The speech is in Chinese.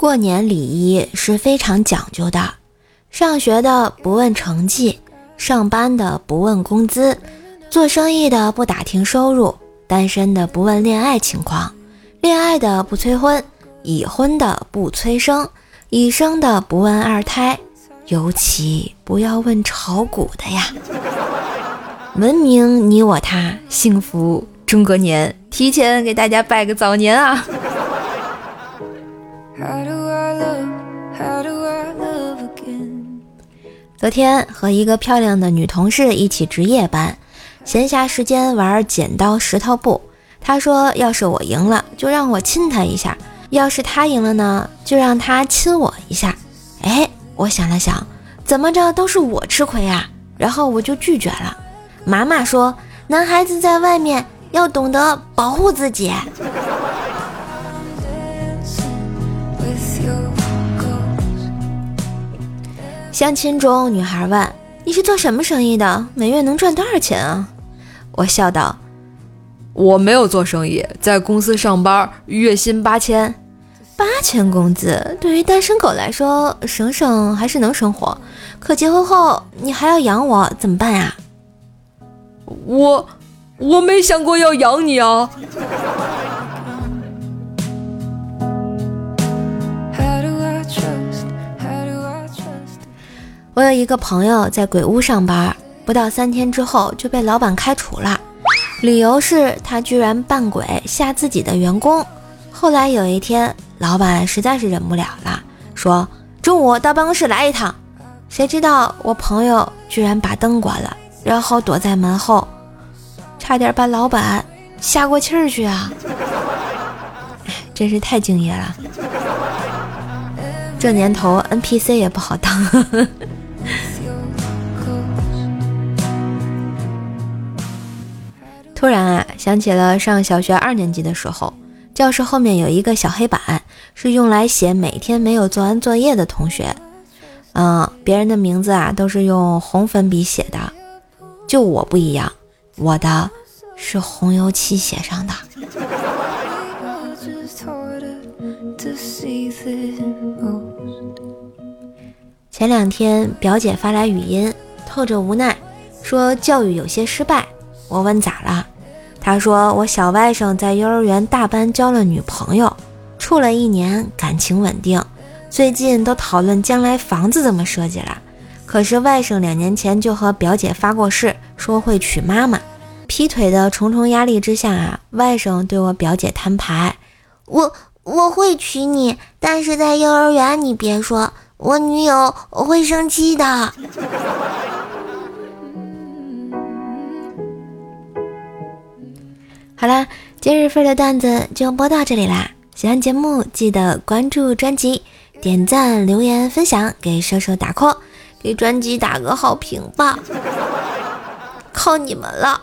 过年礼仪是非常讲究的，上学的不问成绩，上班的不问工资，做生意的不打听收入，单身的不问恋爱情况，恋爱的不催婚，已婚的不催生，已生的不问二胎，尤其不要问炒股的呀。文明你我他，幸福中国年，提前给大家拜个早年啊！昨天和一个漂亮的女同事一起值夜班，闲暇时间玩剪刀石头布。她说：“要是我赢了，就让我亲她一下；要是她赢了呢，就让她亲我一下。”哎，我想了想，怎么着都是我吃亏啊，然后我就拒绝了。妈妈说：“男孩子在外面要懂得保护自己。” With your 相亲中，女孩问：“你是做什么生意的？每月能赚多少钱啊？”我笑道：“我没有做生意，在公司上班，月薪八千。八千工资对于单身狗来说，省省还是能生活。可结婚后你还要养我，怎么办呀？”我我没想过要养你啊。我有一个朋友在鬼屋上班，不到三天之后就被老板开除了，理由是他居然扮鬼吓自己的员工。后来有一天，老板实在是忍不了了，说中午到办公室来一趟。谁知道我朋友居然把灯关了，然后躲在门后，差点把老板吓过气儿去啊！真是太敬业了。这年头 NPC 也不好当。突然啊，想起了上小学二年级的时候，教室后面有一个小黑板，是用来写每天没有做完作业的同学。嗯，别人的名字啊都是用红粉笔写的，就我不一样，我的是红油漆写上的。前两天表姐发来语音，透着无奈，说教育有些失败。我问咋了？他说我小外甥在幼儿园大班交了女朋友，处了一年，感情稳定。最近都讨论将来房子怎么设计了。可是外甥两年前就和表姐发过誓，说会娶妈妈。劈腿的重重压力之下啊，外甥对我表姐摊牌：我我会娶你，但是在幼儿园你别说，我女友会生气的。好啦，今日份的段子就播到这里啦！喜欢节目记得关注专辑、点赞、留言、分享，给射手打 call，给专辑打个好评吧，靠你们了！